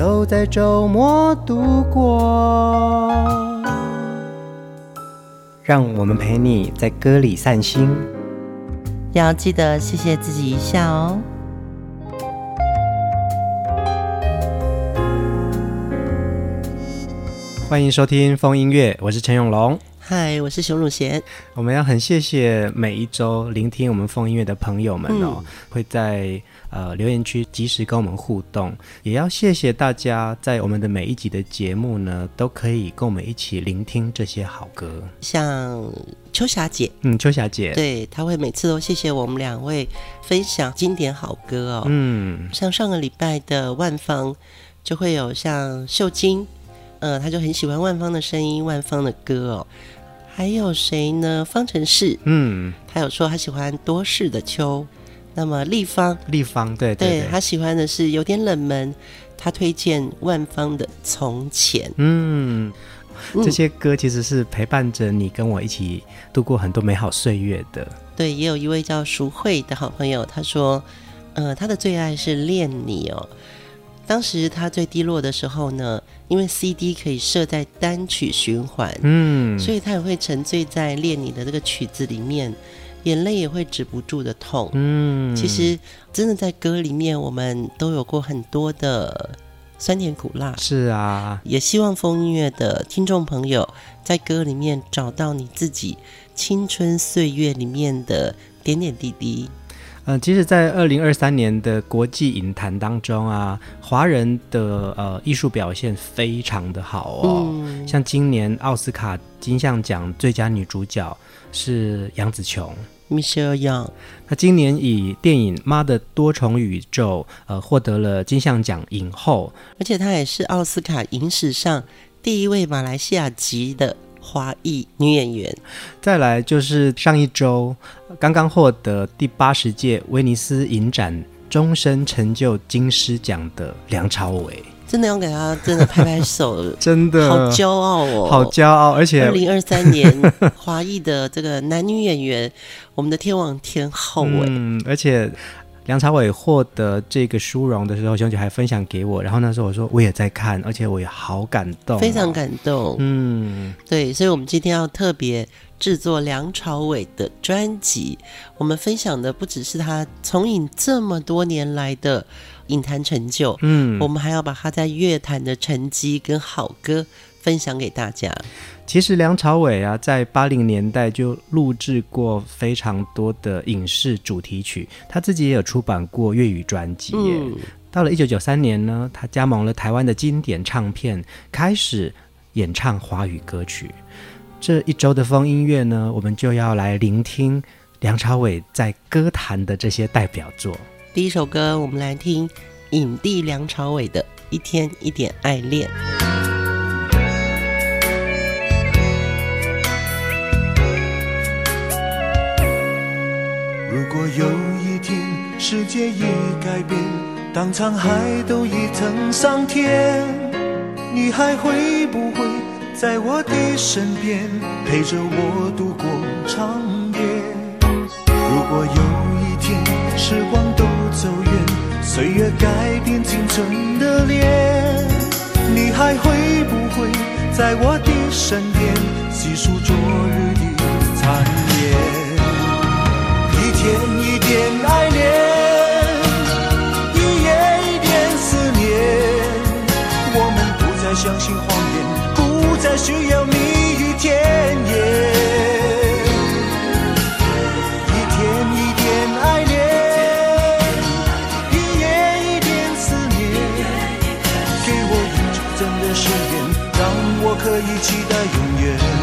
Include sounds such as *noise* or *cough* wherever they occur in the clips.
都在周末度过，让我们陪你在歌里散心，要记得谢谢自己一下哦。欢迎收听风音乐，我是陈永龙。嗨，我是熊汝贤。我们要很谢谢每一周聆听我们风音乐的朋友们哦，嗯、会在呃留言区及时跟我们互动。也要谢谢大家在我们的每一集的节目呢，都可以跟我们一起聆听这些好歌。像秋霞姐，嗯，秋霞姐，对，她会每次都谢谢我们两位分享经典好歌哦。嗯，像上个礼拜的万芳，就会有像秀晶，呃，她就很喜欢万芳的声音，万芳的歌哦。还有谁呢？方程式，嗯，他有说他喜欢多事的秋。那么立方，立方，对对，他喜欢的是有点冷门，他推荐万芳的从前。嗯，这些歌其实是陪伴着你跟我一起度过很多美好岁月的。对，也有一位叫淑慧的好朋友，他说，呃，他的最爱是恋你哦。当时他最低落的时候呢，因为 CD 可以设在单曲循环，嗯，所以他也会沉醉在恋你的这个曲子里面，眼泪也会止不住的痛，嗯，其实真的在歌里面，我们都有过很多的酸甜苦辣，是啊，也希望风音乐的听众朋友在歌里面找到你自己青春岁月里面的点点滴滴。嗯、呃，其实，在二零二三年的国际影坛当中啊，华人的呃艺术表现非常的好哦。嗯、像今年奥斯卡金像奖最佳女主角是杨紫琼，Michelle Young），。她今年以电影《妈的多重宇宙》呃获得了金像奖影后，而且她也是奥斯卡影史上第一位马来西亚籍的。华裔女演员，再来就是上一周刚刚获得第八十届威尼斯影展终身成就金狮奖的梁朝伟，真的要给他真的拍拍手，*laughs* 真的好骄傲哦，好骄傲！而且二零二三年华裔的这个男女演员，我们的天王天后哎，嗯，而且。梁朝伟获得这个殊荣的时候，兄姐还分享给我，然后那时候我说我也在看，而且我也好感动，非常感动。嗯，对，所以我们今天要特别制作梁朝伟的专辑，我们分享的不只是他从影这么多年来的影坛成就，嗯，我们还要把他在乐坛的成绩跟好歌分享给大家。其实梁朝伟啊，在八零年代就录制过非常多的影视主题曲，他自己也有出版过粤语专辑。嗯，到了一九九三年呢，他加盟了台湾的经典唱片，开始演唱华语歌曲。这一周的风音乐呢，我们就要来聆听梁朝伟在歌坛的这些代表作。第一首歌，我们来听影帝梁朝伟的《一天一点爱恋》。如果有一天世界已改变，当沧海都已成桑田，你还会不会在我的身边陪着我度过长夜？如果有一天时光都走远，岁月改变青春的脸，你还会不会在我的身边细数昨日可以期待永远。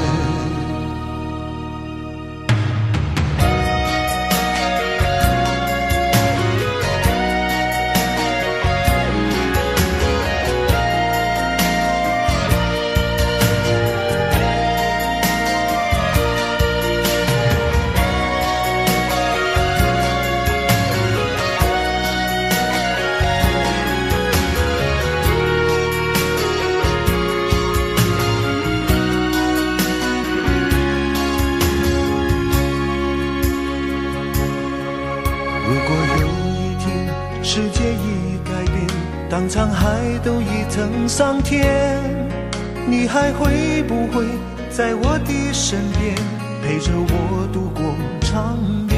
在我的身边陪着我度过长夜？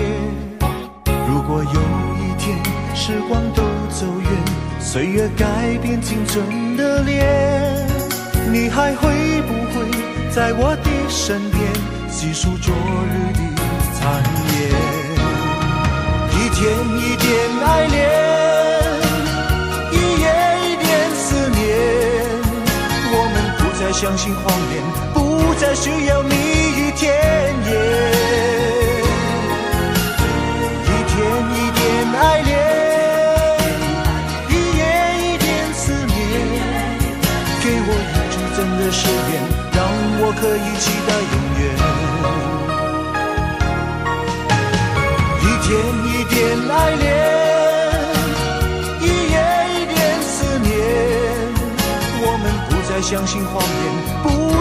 如果有一天时光都走远，岁月改变青春的脸，你还会不会在我的身边细数昨日的残烟？一天一点爱恋，一夜一点思念，我们不再相信谎言，再需要蜜语甜言一天一点爱恋一夜一点思念给我一支真的誓言让我可以期待永远。一天一点爱恋一夜一点思念我们不再相信谎言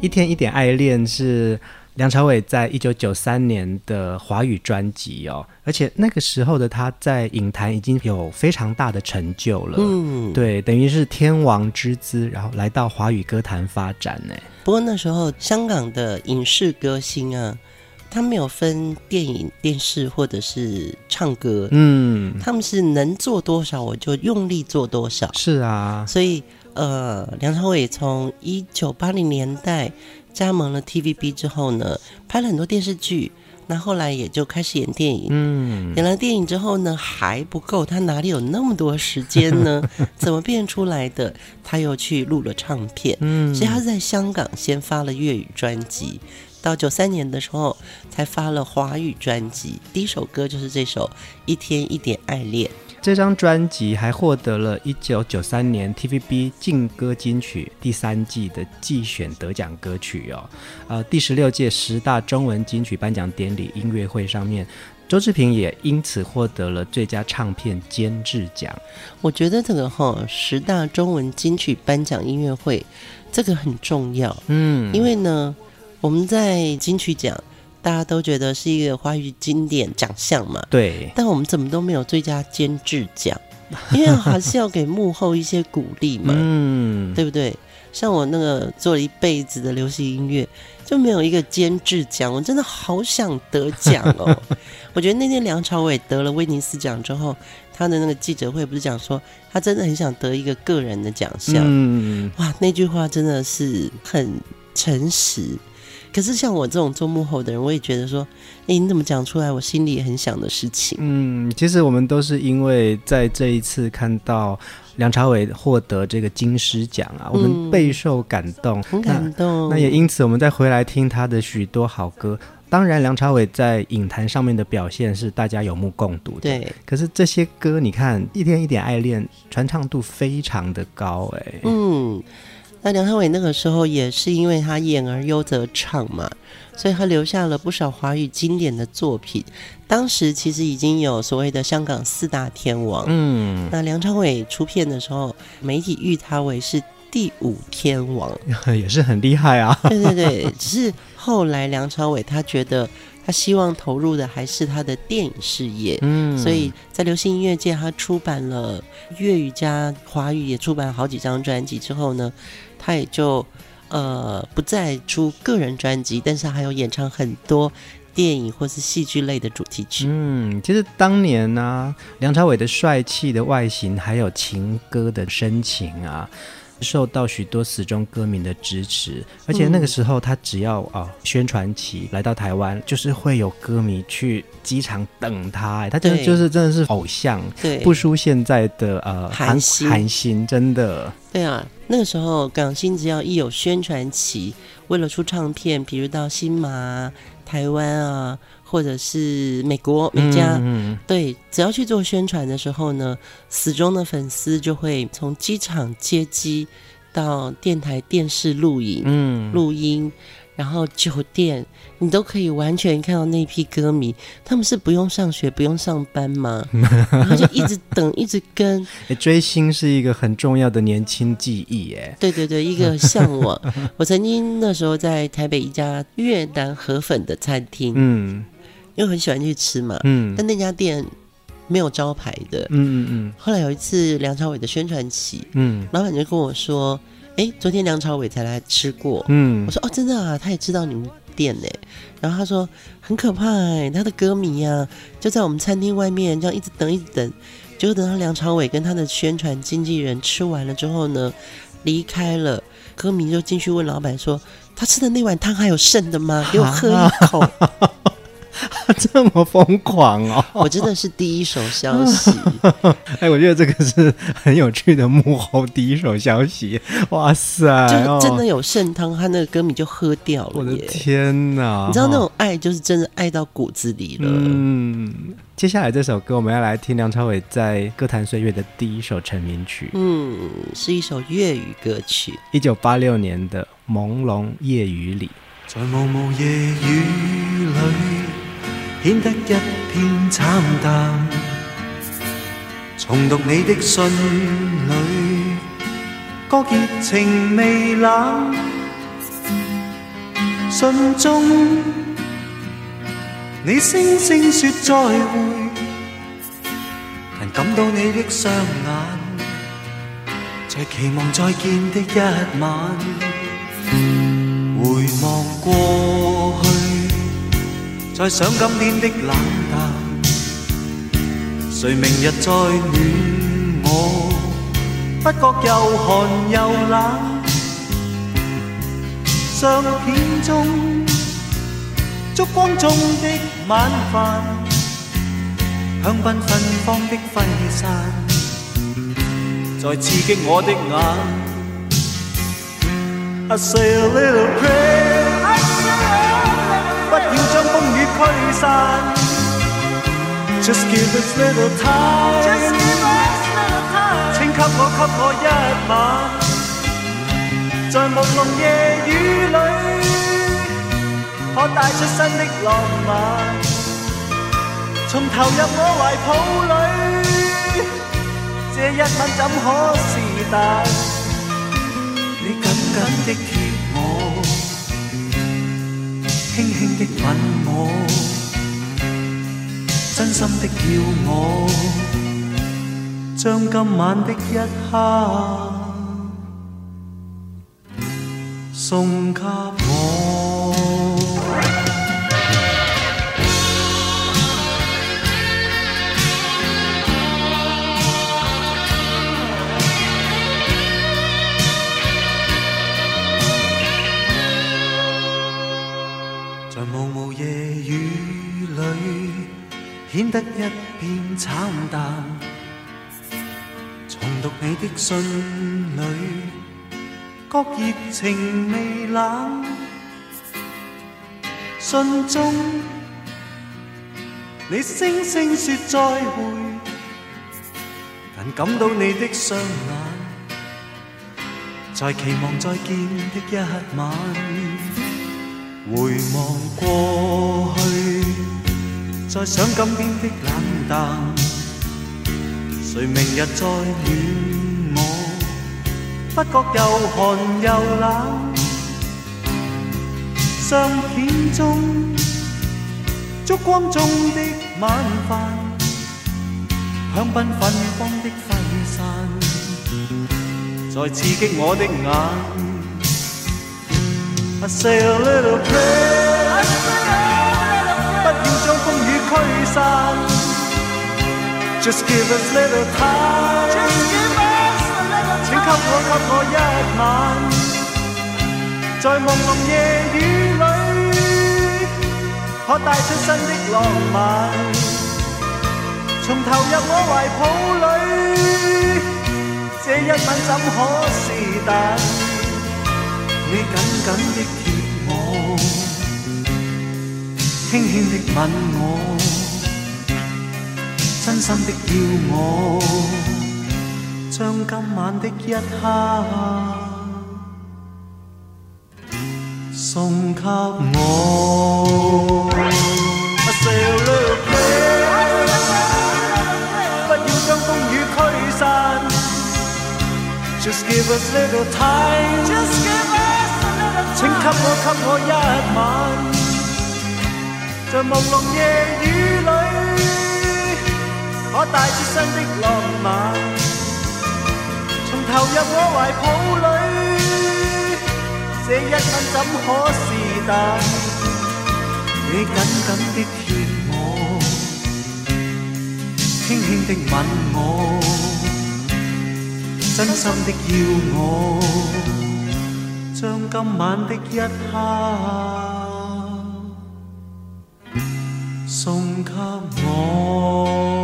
一天一点爱恋是。梁朝伟在一九九三年的华语专辑哦，而且那个时候的他在影坛已经有非常大的成就了，嗯，对，等于是天王之姿，然后来到华语歌坛发展呢。不过那时候香港的影视歌星啊，他没有分电影、电视或者是唱歌，嗯，他们是能做多少我就用力做多少，是啊，所以呃，梁朝伟从一九八零年代。加盟了 TVB 之后呢，拍了很多电视剧，那后来也就开始演电影。嗯，演了电影之后呢，还不够，他哪里有那么多时间呢？*laughs* 怎么变出来的？他又去录了唱片。嗯，所以他是在香港先发了粤语专辑，到九三年的时候才发了华语专辑。第一首歌就是这首《一天一点爱恋》。这张专辑还获得了一九九三年 TVB 劲歌金曲第三季的季选得奖歌曲哦。呃，第十六届十大中文金曲颁奖典礼音乐会上面，周志平也因此获得了最佳唱片监制奖。我觉得这个哈、哦、十大中文金曲颁奖音乐会这个很重要，嗯，因为呢我们在金曲奖。大家都觉得是一个华语经典奖项嘛？对。但我们怎么都没有最佳监制奖？因为还是要给幕后一些鼓励嘛，嗯，对不对？像我那个做了一辈子的流行音乐，就没有一个监制奖，我真的好想得奖哦。*laughs* 我觉得那天梁朝伟得了威尼斯奖之后，他的那个记者会不是讲说，他真的很想得一个个人的奖项。嗯，哇，那句话真的是很诚实。可是像我这种做幕后的人，我也觉得说，哎、欸，你怎么讲出来，我心里很想的事情。嗯，其实我们都是因为在这一次看到梁朝伟获得这个金狮奖啊，我们备受感动，很感动。那也因此，我们再回来听他的许多好歌。当然，梁朝伟在影坛上面的表现是大家有目共睹的。对。可是这些歌，你看《一天一点爱恋》，传唱度非常的高，哎。嗯。那梁朝伟那个时候也是因为他演而优则唱嘛，所以他留下了不少华语经典的作品。当时其实已经有所谓的香港四大天王，嗯，那梁朝伟出片的时候，媒体誉他为是第五天王，*laughs* 也是很厉害啊。对对对，只是后来梁朝伟他觉得他希望投入的还是他的电影事业，嗯，所以在流行音乐界他出版了粤语加华语也出版了好几张专辑之后呢。他也就呃不再出个人专辑，但是还有演唱很多电影或是戏剧类的主题曲。嗯，其实当年呢、梁朝伟的帅气的外形，还有情歌的深情啊，受到许多死忠歌迷的支持。而且那个时候，他只要啊、呃、宣传期来到台湾，就是会有歌迷去机场等他。他真的就是真的是偶像，对，不输现在的呃韩韩星，真的。对啊，那个时候港星只要一有宣传期，为了出唱片，比如到新马、台湾啊，或者是美国美加，嗯嗯对，只要去做宣传的时候呢，死忠的粉丝就会从机场接机到电台、电视录影、嗯，录音。然后酒店，你都可以完全看到那批歌迷，他们是不用上学、不用上班吗？*laughs* 然后就一直等，一直跟。追星是一个很重要的年轻记忆，耶。对对对，一个向往。我曾经那时候在台北一家越南河粉的餐厅，*laughs* 嗯，因为很喜欢去吃嘛，嗯，但那家店没有招牌的，嗯嗯嗯。后来有一次梁朝伟的宣传期，嗯，老板就跟我说。哎，昨天梁朝伟才来吃过。嗯，我说哦，真的啊，他也知道你们店呢。然后他说很可怕哎，他的歌迷啊，就在我们餐厅外面这样一直等一直等，结果等到梁朝伟跟他的宣传经纪人吃完了之后呢，离开了，歌迷就进去问老板说，他吃的那碗汤还有剩的吗？*laughs* 给我喝一口。*laughs* 这么疯狂哦！我真的是第一手消息。*laughs* 哎，我觉得这个是很有趣的幕后第一手消息。哇塞，就真的有剩汤，他那个歌迷就喝掉了。我的天哪！你知道那种爱就是真的爱到骨子里了。嗯，接下来这首歌我们要来听梁朝伟在歌坛岁月的第一首成名曲。嗯，是一首粤语歌曲，一九八六年的《朦胧夜雨里》。在茫茫夜雨里。显得一片惨淡，重读你的信里，歌结情未冷。信中你声声说再会，但感到你的双眼，在期望再见的一晚，回望过去。再想今天的冷淡，谁明日再暖我？不觉又寒又冷。相片中烛光中的晚饭，香槟芬芳的挥散，在刺激我的眼。I say a little prayer。驱散，Just give us little time，请给我给我一晚，在朦胧夜雨里，可带出新的浪漫，从投入我怀抱里，这一晚怎可是但？你紧紧的的吻我，真心的要我，将今晚的一刻送给我。显得一片惨淡，重读你的信里，觉热情未冷。信中你声声说再会，但感到你的双眼，在期望再见的一晚，回望过去。再想今天的冷淡，谁明日再暖我？不觉又寒又冷。相片中烛光中的晚饭，香槟芬芳的挥散，再刺激我的眼。I say a little prayer。驱散，Just give us little time，请给我给我一晚，在朦胧夜雨里，可带出新的浪漫，重投入我怀抱里，这一吻怎可是但？你紧紧的贴我，轻轻的吻我，真心的要我，将今晚的一刻送给我。Just give us little time，请给我给我一晚，在朦胧夜雨里，可带出新的浪漫，从投入我怀抱里，这一吻怎可是等？你紧紧的贴我，轻轻的吻我。真心的要我，将今晚的一刻送给我。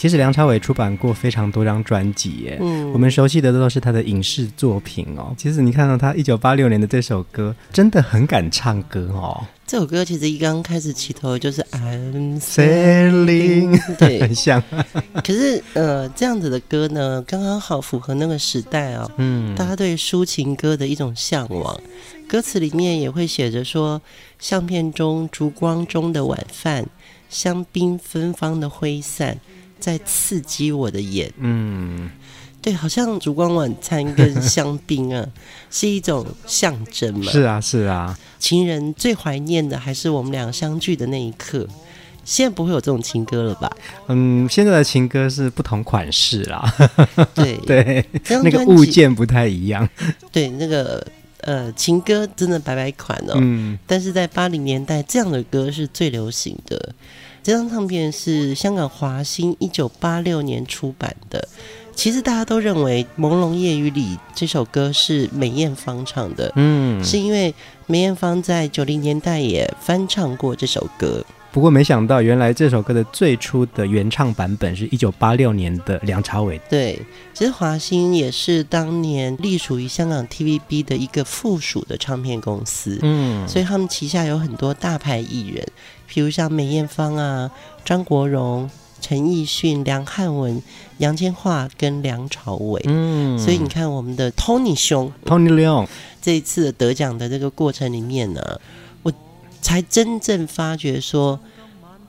其实梁朝伟出版过非常多张专辑耶，嗯，我们熟悉的都是他的影视作品哦。其实你看到他一九八六年的这首歌，真的很敢唱歌哦。这首歌其实一刚开始起头就是 I'm sailing，对，*laughs* 很像。可是呃，这样子的歌呢，刚刚好符合那个时代哦。嗯，大家对抒情歌的一种向往，歌词里面也会写着说，相片中烛光中的晚饭，香槟芬芳的挥散。在刺激我的眼，嗯，对，好像烛光晚餐跟香槟啊，*laughs* 是一种象征嘛。是啊，是啊。情人最怀念的还是我们俩相聚的那一刻。现在不会有这种情歌了吧？嗯，现在的情歌是不同款式啦。对 *laughs* 对，那个物件不太一样。对，那个呃，情歌真的百百款哦。嗯，但是在八零年代，这样的歌是最流行的。这张唱片是香港华星一九八六年出版的。其实大家都认为《朦胧夜雨里》这首歌是梅艳芳唱的，嗯，是因为梅艳芳在九零年代也翻唱过这首歌。不过没想到，原来这首歌的最初的原唱版本是一九八六年的梁朝伟。对，其实华星也是当年隶属于香港 TVB 的一个附属的唱片公司，嗯，所以他们旗下有很多大牌艺人。比如像梅艳芳啊、张国荣、陈奕迅、梁汉文、杨千嬅跟梁朝伟，嗯，所以你看我们的 Tony 兄，Tony Leung 这一次的得奖的这个过程里面呢，我才真正发觉说，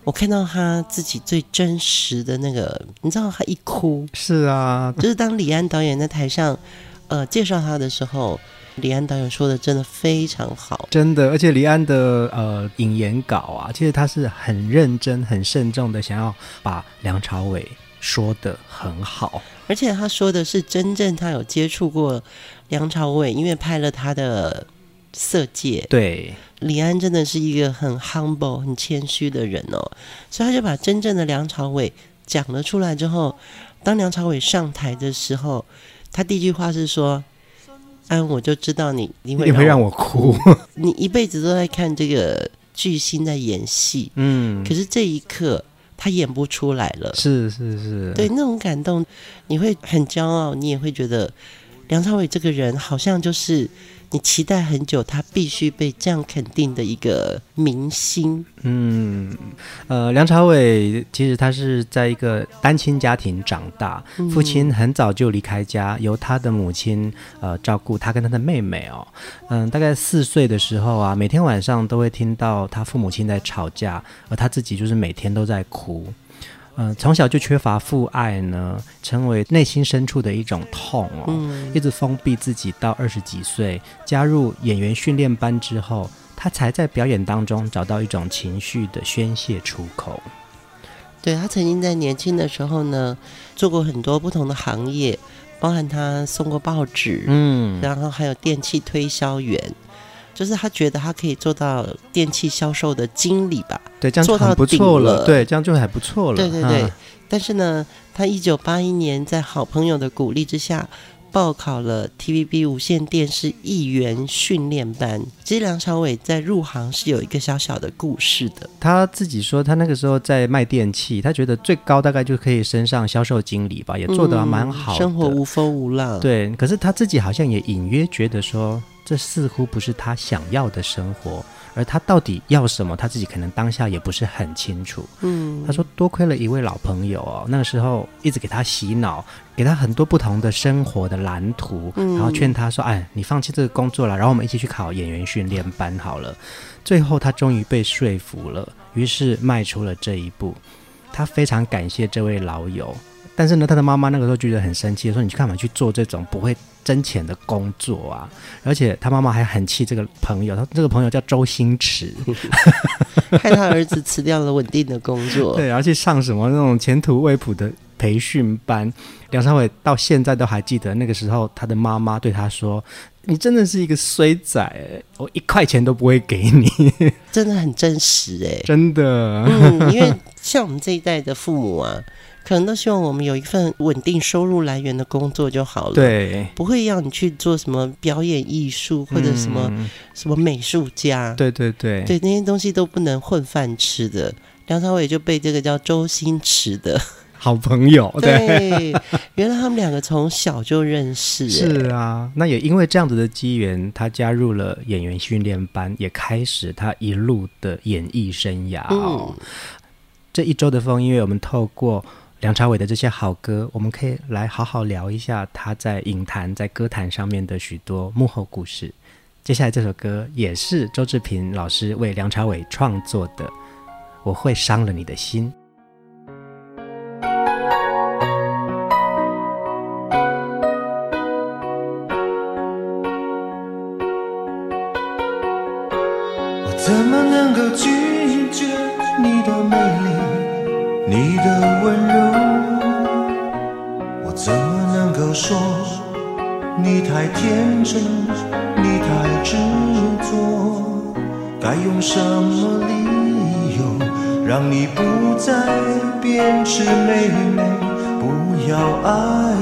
我看到他自己最真实的那个，你知道他一哭，是啊，就是当李安导演在台上，呃，介绍他的时候。李安导演说的真的非常好，真的，而且李安的呃引言稿啊，其实他是很认真、很慎重的，想要把梁朝伟说的很好，而且他说的是真正他有接触过梁朝伟，因为拍了他的《色戒》。对，李安真的是一个很 humble、很谦虚的人哦，所以他就把真正的梁朝伟讲了出来之后，当梁朝伟上台的时候，他第一句话是说。安，我就知道你，你会，你会让我哭。*laughs* 你一辈子都在看这个巨星在演戏，嗯，可是这一刻他演不出来了。是是是，对，那种感动，你会很骄傲，你也会觉得梁朝伟这个人好像就是。你期待很久，他必须被这样肯定的一个明星。嗯，呃，梁朝伟其实他是在一个单亲家庭长大，父亲很早就离开家，由他的母亲呃照顾他跟他的妹妹哦。嗯，大概四岁的时候啊，每天晚上都会听到他父母亲在吵架，而他自己就是每天都在哭。嗯、呃，从小就缺乏父爱呢，成为内心深处的一种痛哦。嗯、一直封闭自己到二十几岁，加入演员训练班之后，他才在表演当中找到一种情绪的宣泄出口。对，他曾经在年轻的时候呢，做过很多不同的行业，包含他送过报纸，嗯，然后还有电器推销员，就是他觉得他可以做到电器销售的经理吧？对，这样就很不错了。了对，这样就还不错了。对对对，啊、但是呢，他一九八一年在好朋友的鼓励之下。报考了 TVB 无线电视艺员训练班。其实梁朝伟在入行是有一个小小的故事的。他自己说，他那个时候在卖电器，他觉得最高大概就可以升上销售经理吧，也做得蛮好的，生活无风无浪。对，可是他自己好像也隐约觉得说，这似乎不是他想要的生活。而他到底要什么，他自己可能当下也不是很清楚。嗯，他说多亏了一位老朋友哦，那个时候一直给他洗脑，给他很多不同的生活的蓝图，然后劝他说：“哎，你放弃这个工作了，然后我们一起去考演员训练班好了。”最后他终于被说服了，于是迈出了这一步。他非常感谢这位老友，但是呢，他的妈妈那个时候觉得很生气，说：“你去干嘛去做这种不会？”挣钱的工作啊，而且他妈妈还很气这个朋友，他这个朋友叫周星驰，害他儿子辞掉了稳定的工作，*laughs* 对，而且上什么那种前途未卜的培训班。梁朝伟到现在都还记得那个时候，他的妈妈对他说：“你真的是一个衰仔，我一块钱都不会给你。*laughs* ”真的很真实哎，真的，嗯，因为像我们这一代的父母啊。可能都希望我们有一份稳定收入来源的工作就好了，对，不会要你去做什么表演艺术或者什么、嗯、什么美术家，对对对，对那些东西都不能混饭吃的。梁朝伟就被这个叫周星驰的好朋友，*laughs* 对，对原来他们两个从小就认识，是啊，那也因为这样子的机缘，他加入了演员训练班，也开始他一路的演艺生涯。嗯、这一周的风音乐，我们透过。梁朝伟的这些好歌，我们可以来好好聊一下他在影坛、在歌坛上面的许多幕后故事。接下来这首歌也是周志平老师为梁朝伟创作的，《我会伤了你的心》。我说你太天真，你太执着？该用什么理由让你不再变稚妹妹，不要爱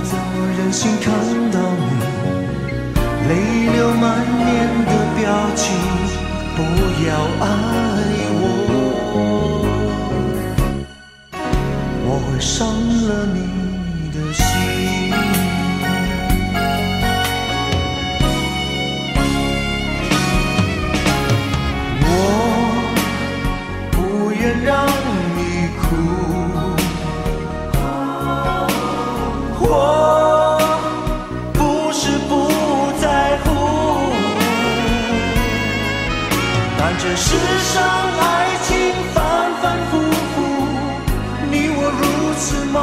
我又怎么忍心看到你泪流满面的表情？不要爱我，我会伤了你这世上爱情反反复复，你我如此茫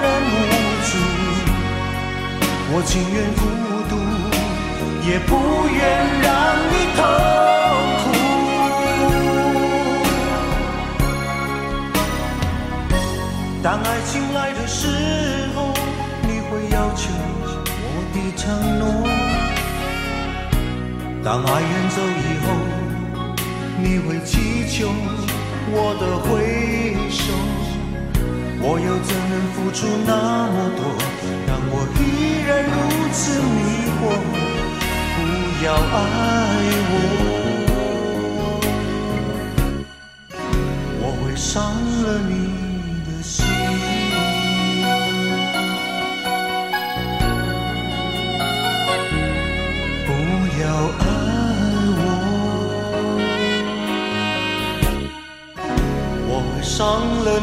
然无助。我情愿孤独，也不愿让你痛苦。当爱情来的时候，你会要求我的承诺；当爱远走以后，你会祈求我的回首，我又怎能付出那么多，让我依然如此迷惑？不要爱我，我会伤了你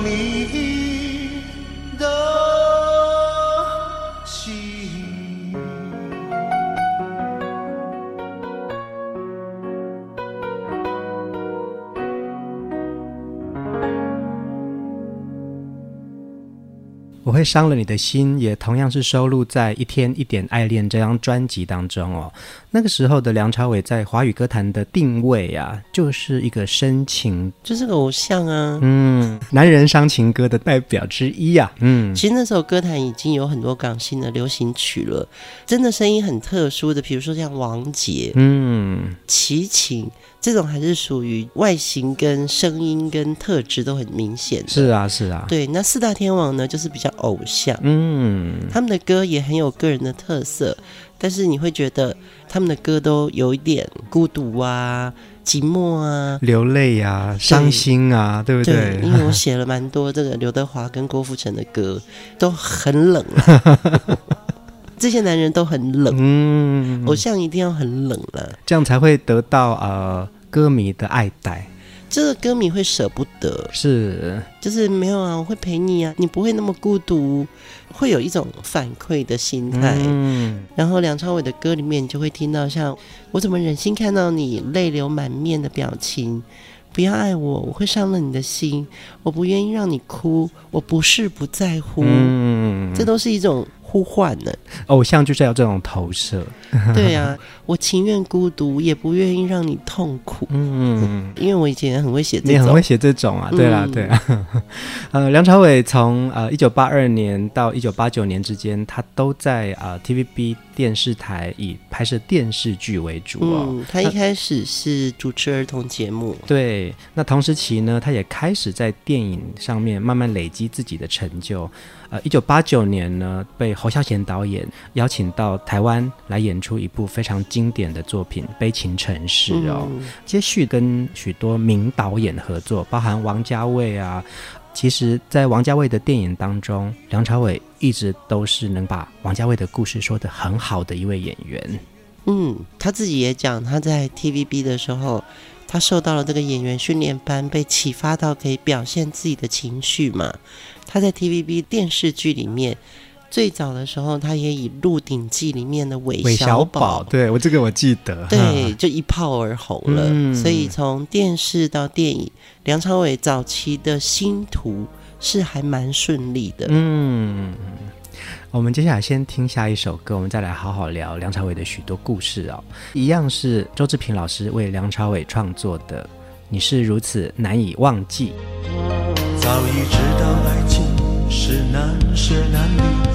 你会伤了你的心，也同样是收录在《一天一点爱恋》这张专辑当中哦。那个时候的梁朝伟在华语歌坛的定位啊，就是一个深情，就是个偶像啊，嗯，男人伤情歌的代表之一啊，嗯。其实那时候歌坛已经有很多港星的流行曲了，真的声音很特殊的，比如说像王杰，嗯，齐秦。这种还是属于外形跟声音跟特质都很明显。是啊，是啊。对，那四大天王呢，就是比较偶像。嗯，他们的歌也很有个人的特色，但是你会觉得他们的歌都有一点孤独啊、寂寞啊、流泪啊、伤心啊，对，对不对？对，*laughs* 因为我写了蛮多这个刘德华跟郭富城的歌，都很冷啊。*laughs* 这些男人都很冷，嗯，偶像一定要很冷了，这样才会得到呃。歌迷的爱戴，这个歌迷会舍不得，是，就是没有啊，我会陪你啊，你不会那么孤独，会有一种反馈的心态。嗯，然后梁朝伟的歌里面，你就会听到像我怎么忍心看到你泪流满面的表情，不要爱我，我会伤了你的心，我不愿意让你哭，我不是不在乎，嗯，这都是一种。呼唤呢？偶像就是要这种投射。*laughs* 对呀、啊，*laughs* 我情愿孤独，也不愿意让你痛苦。嗯，*laughs* 因为我以前很会写这种，你很会写这种啊？对啊，对啊。呃，梁朝伟从呃一九八二年到一九八九年之间，他都在啊、呃、TVB 电视台以拍摄电视剧为主哦。嗯，他一开始是主持儿童节目。对，那同时期呢，他也开始在电影上面慢慢累积自己的成就。呃，一九八九年呢，被侯孝贤导演邀请到台湾来演出一部非常经典的作品《悲情城市》哦。嗯、接续跟许多名导演合作，包含王家卫啊。其实，在王家卫的电影当中，梁朝伟一直都是能把王家卫的故事说得很好的一位演员。嗯，他自己也讲，他在 TVB 的时候，他受到了这个演员训练班，被启发到可以表现自己的情绪嘛。他在 TVB 电视剧里面，最早的时候，他也以《鹿鼎记》里面的韦小宝，对我这个我记得，对，就一炮而红了。嗯、所以从电视到电影，梁朝伟早期的星途是还蛮顺利的。嗯，我们接下来先听下一首歌，我们再来好好聊梁朝伟的许多故事哦。一样是周志平老师为梁朝伟创作的《你是如此难以忘记》。早已知道爱情是难舍难离，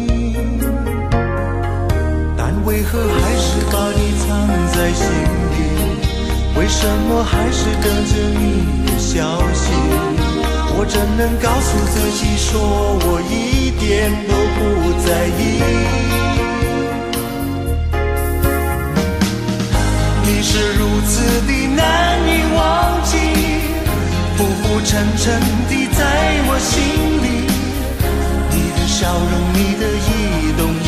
为何还是把你藏在心里？为什么还是等着你的消息？我怎能告诉自己说我一点都不在意？你是如此的难以忘记，浮浮沉沉的在我心里。你的笑容，你的一动一，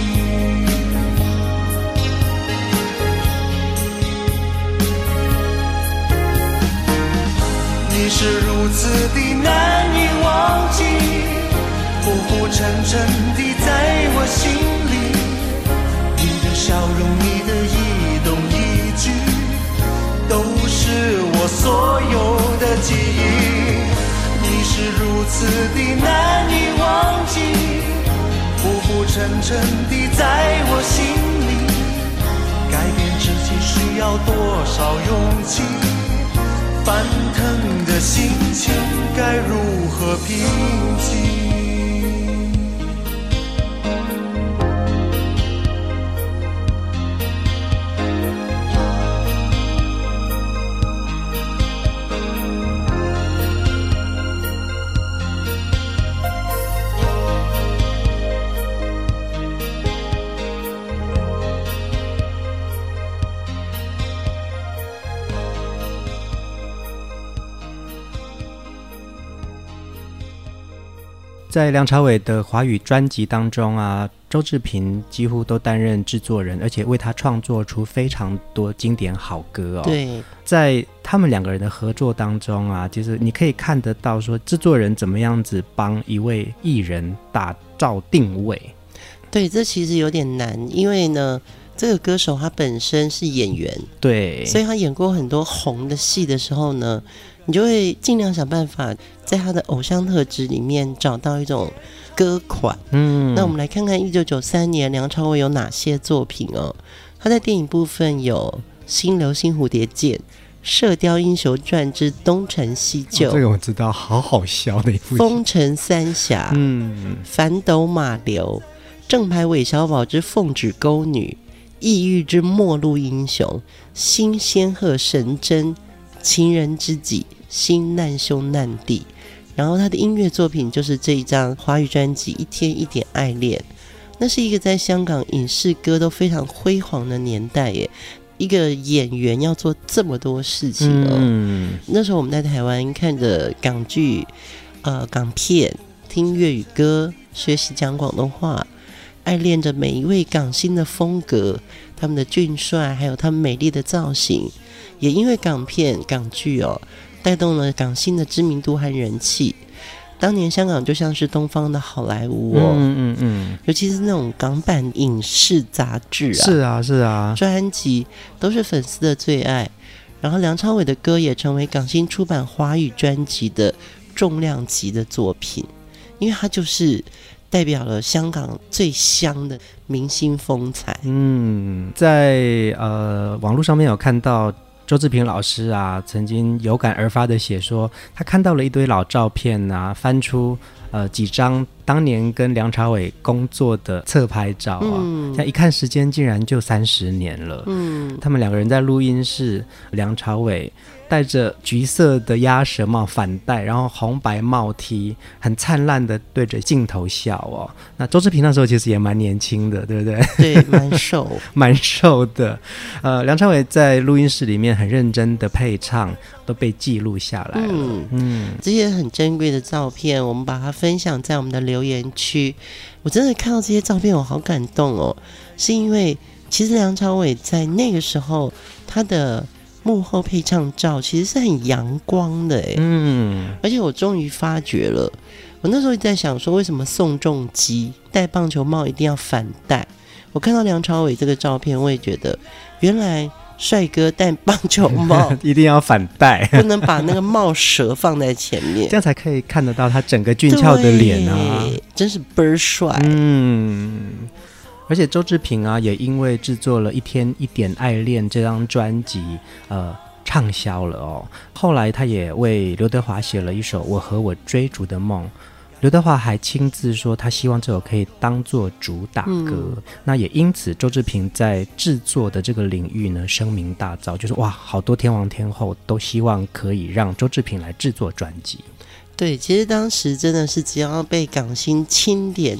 是如此的难以忘记，浮浮沉沉的在我心里。你的笑容，你的一动一举，都是我所有的记忆。你是如此的难以忘记，浮浮沉沉的在我心里。改变自己需要多少勇气？翻腾的心情该如何平静？在梁朝伟的华语专辑当中啊，周志平几乎都担任制作人，而且为他创作出非常多经典好歌哦。对，在他们两个人的合作当中啊，就是你可以看得到说制作人怎么样子帮一位艺人打造定位。对，这其实有点难，因为呢，这个歌手他本身是演员，对，所以他演过很多红的戏的时候呢。你就会尽量想办法在他的偶像特质里面找到一种歌款。嗯，那我们来看看一九九三年梁朝伟有哪些作品哦。他在电影部分有《新流星蝴蝶剑》《射雕英雄传之东成西就》哦，这个我知道，好好笑的一部。风尘三侠，嗯，反斗马流，正牌韦小宝之奉旨勾女，异域之末路英雄，新仙鹤神针。情人知己，心难兄难弟，然后他的音乐作品就是这一张华语专辑《一天一点爱恋》，那是一个在香港影视歌都非常辉煌的年代耶。一个演员要做这么多事情哦。嗯，那时候我们在台湾看着港剧、呃港片，听粤语歌，学习讲广东话，爱恋着每一位港星的风格，他们的俊帅，还有他们美丽的造型。也因为港片、港剧哦，带动了港星的知名度和人气。当年香港就像是东方的好莱坞哦，嗯嗯嗯，尤其是那种港版影视杂志啊，是啊是啊，专辑都是粉丝的最爱。然后梁朝伟的歌也成为港星出版华语专辑的重量级的作品，因为他就是代表了香港最香的明星风采。嗯，在呃网络上面有看到。周志平老师啊，曾经有感而发的写说，他看到了一堆老照片啊，翻出呃几张当年跟梁朝伟工作的侧拍照啊，嗯，像一看时间竟然就三十年了。嗯，他们两个人在录音室，梁朝伟。戴着橘色的鸭舌帽反戴，然后红白帽 T，很灿烂的对着镜头笑哦。那周志平那时候其实也蛮年轻的，对不对？对，蛮瘦，*laughs* 蛮瘦的。呃，梁朝伟在录音室里面很认真的配唱，都被记录下来了。嗯嗯，这些很珍贵的照片，我们把它分享在我们的留言区。我真的看到这些照片，我好感动哦。是因为其实梁朝伟在那个时候他的。幕后配唱照其实是很阳光的，嗯，而且我终于发觉了，我那时候一直在想说，为什么宋仲基戴棒球帽一定要反戴？我看到梁朝伟这个照片，我也觉得原来帅哥戴棒球帽 *laughs* 一定要反戴，*laughs* 不能把那个帽舌放在前面，这样才可以看得到他整个俊俏的脸啊！真是倍儿帅。嗯，而且周志平啊，也因为制作了《一天一点爱恋》这张专辑，呃。畅销了哦，后来他也为刘德华写了一首《我和我追逐的梦》，刘德华还亲自说他希望这首可以当做主打歌，嗯、那也因此周志平在制作的这个领域呢声名大噪，就是哇，好多天王天后都希望可以让周志平来制作专辑。对，其实当时真的是只要被港星钦点。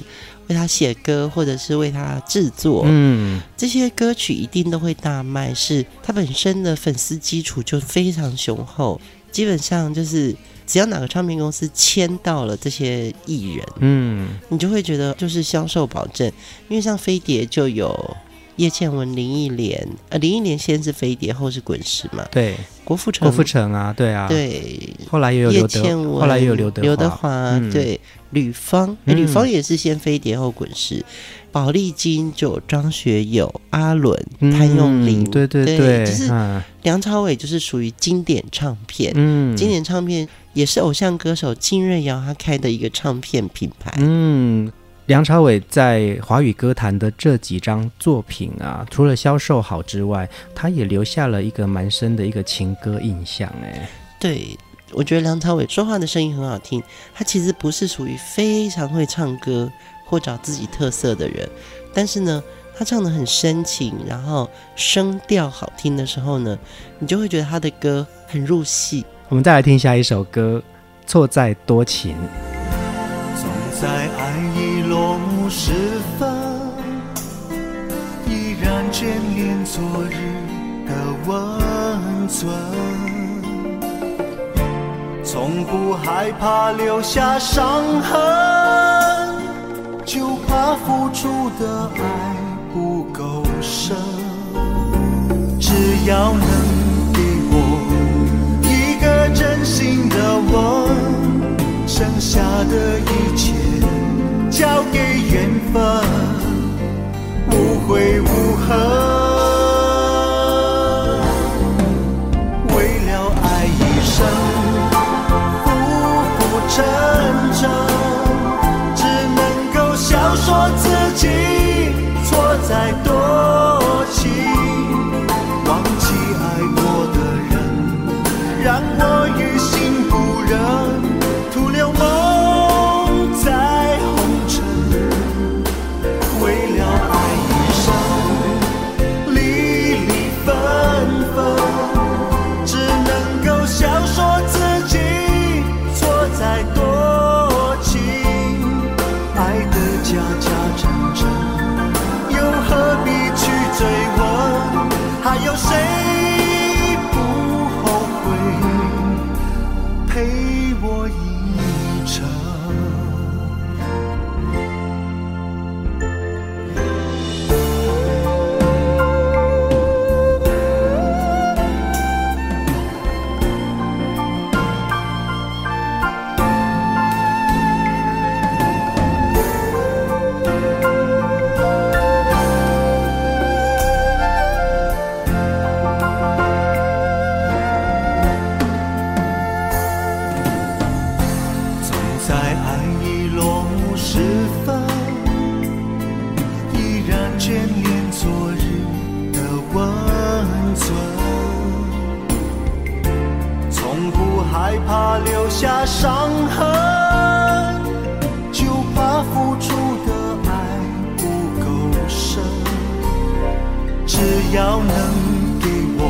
为他写歌，或者是为他制作，嗯，这些歌曲一定都会大卖。是他本身的粉丝基础就非常雄厚，基本上就是只要哪个唱片公司签到了这些艺人，嗯，你就会觉得就是销售保证。因为像飞碟就有。叶倩文、林忆莲，呃，林忆莲先是飞碟，后是滚石嘛？对，郭富城，郭富城啊，对啊，对。后来也有刘德，后来也有刘德刘德华，对，吕方，欸，吕方也是先飞碟后滚石。宝丽金就有张学友、阿伦、谭咏麟，对对对，就是梁朝伟，就是属于经典唱片。嗯，经典唱片也是偶像歌手金瑞瑶他开的一个唱片品牌。嗯。梁朝伟在华语歌坛的这几张作品啊，除了销售好之外，他也留下了一个蛮深的一个情歌印象。哎，对，我觉得梁朝伟说话的声音很好听，他其实不是属于非常会唱歌或找自己特色的人，但是呢，他唱的很深情，然后声调好听的时候呢，你就会觉得他的歌很入戏。我们再来听下一首歌，《错在多情》。在爱已落幕时分，依然眷恋昨日的温存，从不害怕留下伤痕，就怕付出的爱不够深。只要能给我一个真心的吻，剩下的一切。交给缘分，无悔无眷恋昨日的温存从不害怕留下伤痕就怕付出的爱不够深。只要能给我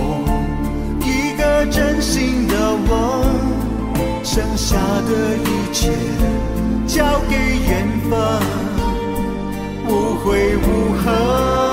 一个真心的吻剩下的一切交给缘分。会无痕。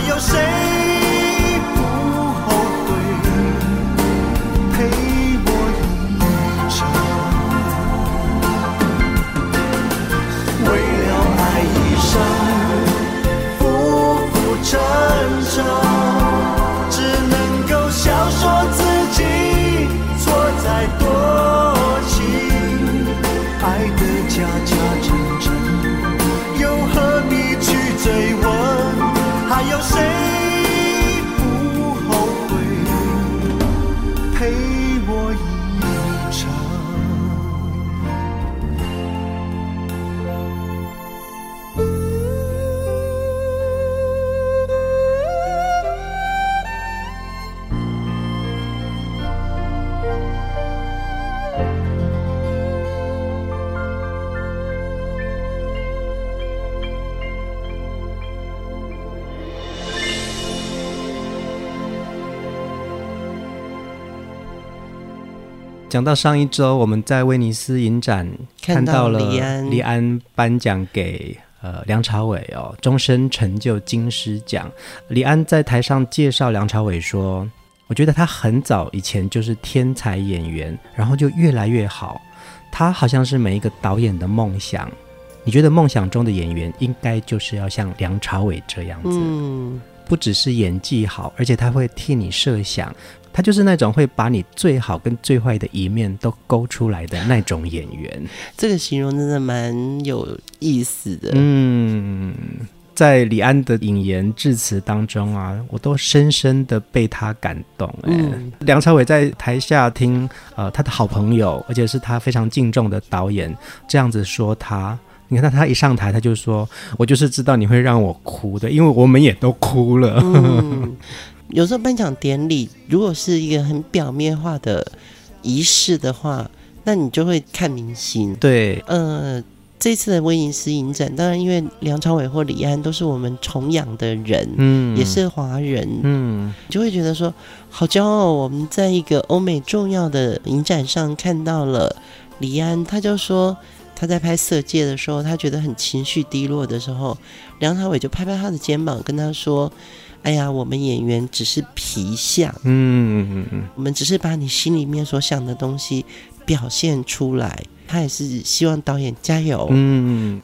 还有谁讲到上一周，我们在威尼斯影展看到了李安颁奖给呃梁朝伟哦终身成就金狮奖。李安在台上介绍梁朝伟说：“我觉得他很早以前就是天才演员，然后就越来越好。他好像是每一个导演的梦想。你觉得梦想中的演员应该就是要像梁朝伟这样子，嗯，不只是演技好，而且他会替你设想。”他就是那种会把你最好跟最坏的一面都勾出来的那种演员。这个形容真的蛮有意思的。嗯，在李安的引言致辞当中啊，我都深深的被他感动。梁朝伟在台下听呃他的好朋友，而且是他非常敬重的导演这样子说他，你看他一上台他就说：“我就是知道你会让我哭的，因为我们也都哭了。嗯”有时候颁奖典礼如果是一个很表面化的仪式的话，那你就会看明星。对，呃，这次的威尼斯影展，当然因为梁朝伟或李安都是我们崇仰的人，嗯，也是华人，嗯，就会觉得说好骄傲。我们在一个欧美重要的影展上看到了李安，他就说他在拍《色戒》的时候，他觉得很情绪低落的时候，梁朝伟就拍拍他的肩膀，跟他说。哎呀，我们演员只是皮相，嗯嗯嗯，我们只是把你心里面所想的东西表现出来。他也是希望导演加油，嗯。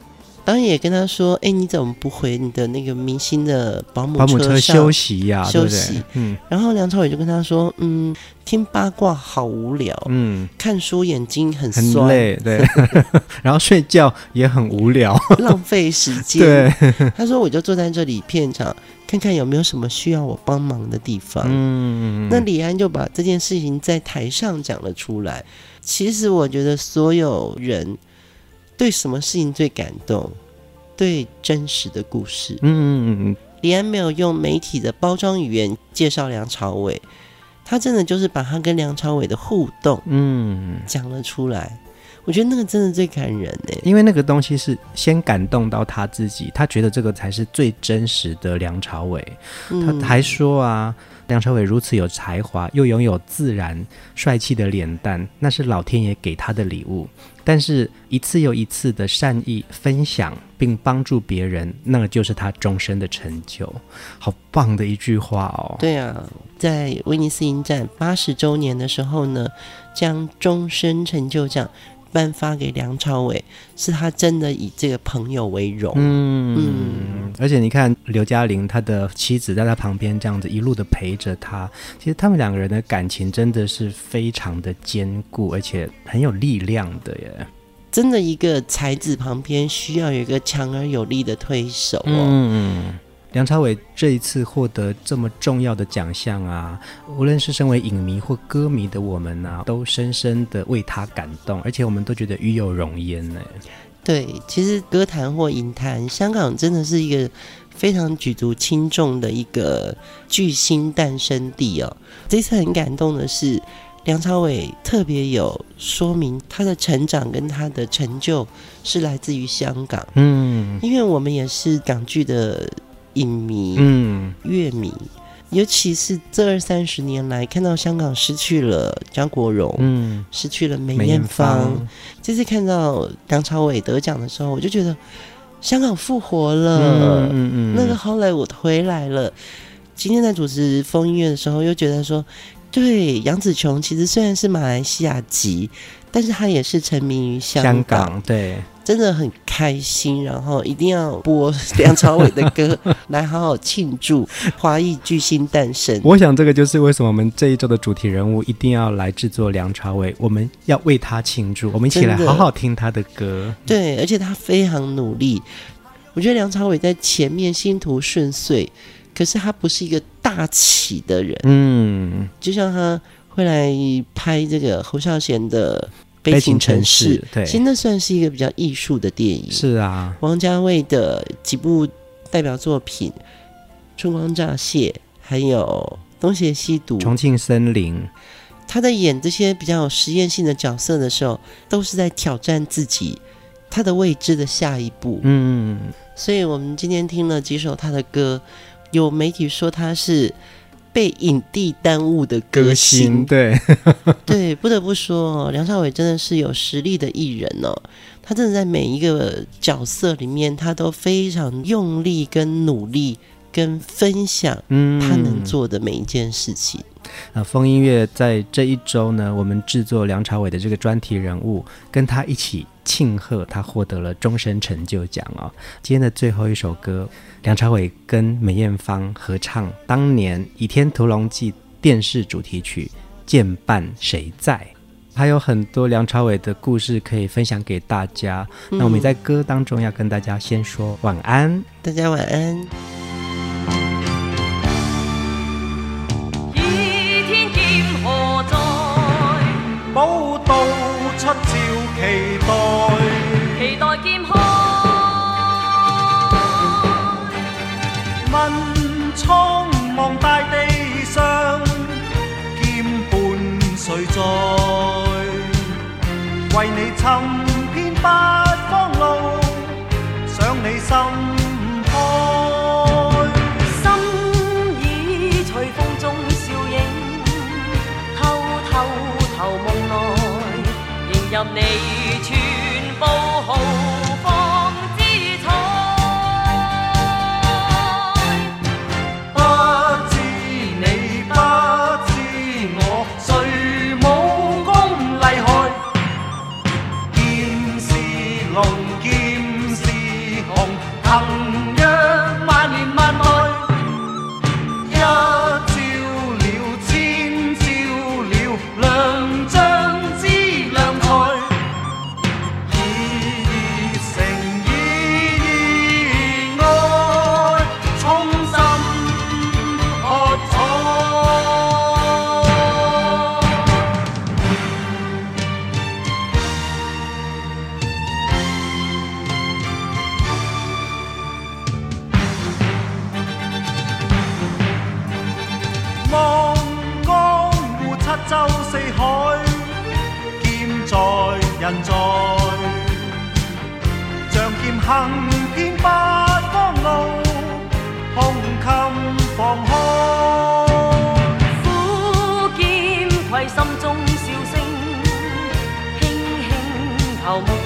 导演也跟他说：“哎，你怎么不回你的那个明星的保姆车上保姆车休息呀？休息。”嗯。然后梁朝伟就跟他说：“嗯，听八卦好无聊，嗯，看书眼睛很酸，很累，对。*laughs* 然后睡觉也很无聊，浪费时间。对。他说：“我就坐在这里片场。”看看有没有什么需要我帮忙的地方。嗯，那李安就把这件事情在台上讲了出来。其实我觉得所有人对什么事情最感动？对真实的故事。嗯嗯嗯。李安没有用媒体的包装语言介绍梁朝伟，他真的就是把他跟梁朝伟的互动，嗯，讲了出来。我觉得那个真的最感人呢，因为那个东西是先感动到他自己，他觉得这个才是最真实的梁朝伟。嗯、他还说啊，梁朝伟如此有才华，又拥有自然帅气的脸蛋，那是老天爷给他的礼物。但是，一次又一次的善意分享并帮助别人，那个就是他终身的成就。好棒的一句话哦！对啊，在威尼斯影展八十周年的时候呢，将终身成就奖。颁发给梁朝伟，是他真的以这个朋友为荣。嗯嗯，而且你看刘嘉玲，他的妻子在他旁边这样子一路的陪着他，其实他们两个人的感情真的是非常的坚固，而且很有力量的耶。真的，一个才子旁边需要有一个强而有力的推手哦。嗯。梁朝伟这一次获得这么重要的奖项啊，无论是身为影迷或歌迷的我们啊，都深深的为他感动，而且我们都觉得与有荣焉呢。对，其实歌坛或影坛，香港真的是一个非常举足轻重的一个巨星诞生地哦。这次很感动的是，梁朝伟特别有说明他的成长跟他的成就是来自于香港。嗯，因为我们也是港剧的。影迷、嗯，乐迷，尤其是这二三十年来，看到香港失去了张国荣，嗯，失去了梅艳芳，这次看到梁朝伟得奖的时候，我就觉得香港复活了，嗯嗯嗯，那个后来我回来了。今天在主持风音乐的时候，又觉得说，对，杨紫琼其实虽然是马来西亚籍，但是他也是沉迷于香港，对，真的很开心。然后一定要播梁朝伟的歌 *laughs* 来好好庆祝华裔巨星诞生。我想这个就是为什么我们这一周的主题人物一定要来制作梁朝伟，我们要为他庆祝，我们一起来好好听他的歌。对，而且他非常努力。我觉得梁朝伟在前面星途顺遂。可是他不是一个大起的人，嗯，就像他会来拍这个侯孝贤的《悲情城市》，对，其实那算是一个比较艺术的电影。是啊，王家卫的几部代表作品《春光乍泄》，还有《东邪西毒》、《重庆森林》，他在演这些比较有实验性的角色的时候，都是在挑战自己，他的未知的下一步。嗯，所以我们今天听了几首他的歌。有媒体说他是被影帝耽误的歌星，对 *laughs* 对，不得不说，梁朝伟真的是有实力的艺人哦。他真的在每一个角色里面，他都非常用力、跟努力、跟分享，嗯，他能做的每一件事情。啊，风音乐在这一周呢，我们制作梁朝伟的这个专题人物，跟他一起庆贺他获得了终身成就奖哦。今天的最后一首歌。梁朝伟跟梅艳芳合唱当年《倚天屠龙记》电视主题曲《剑伴谁在》，还有很多梁朝伟的故事可以分享给大家。那我们在歌当中要跟大家先说晚安，大家晚安。在？为你寻遍八方路，想你心开。心已随风中笑影，偷偷投梦内，迎入你人在，仗剑行遍八方路，胸襟放开，苦剑愧心中笑声，轻轻求。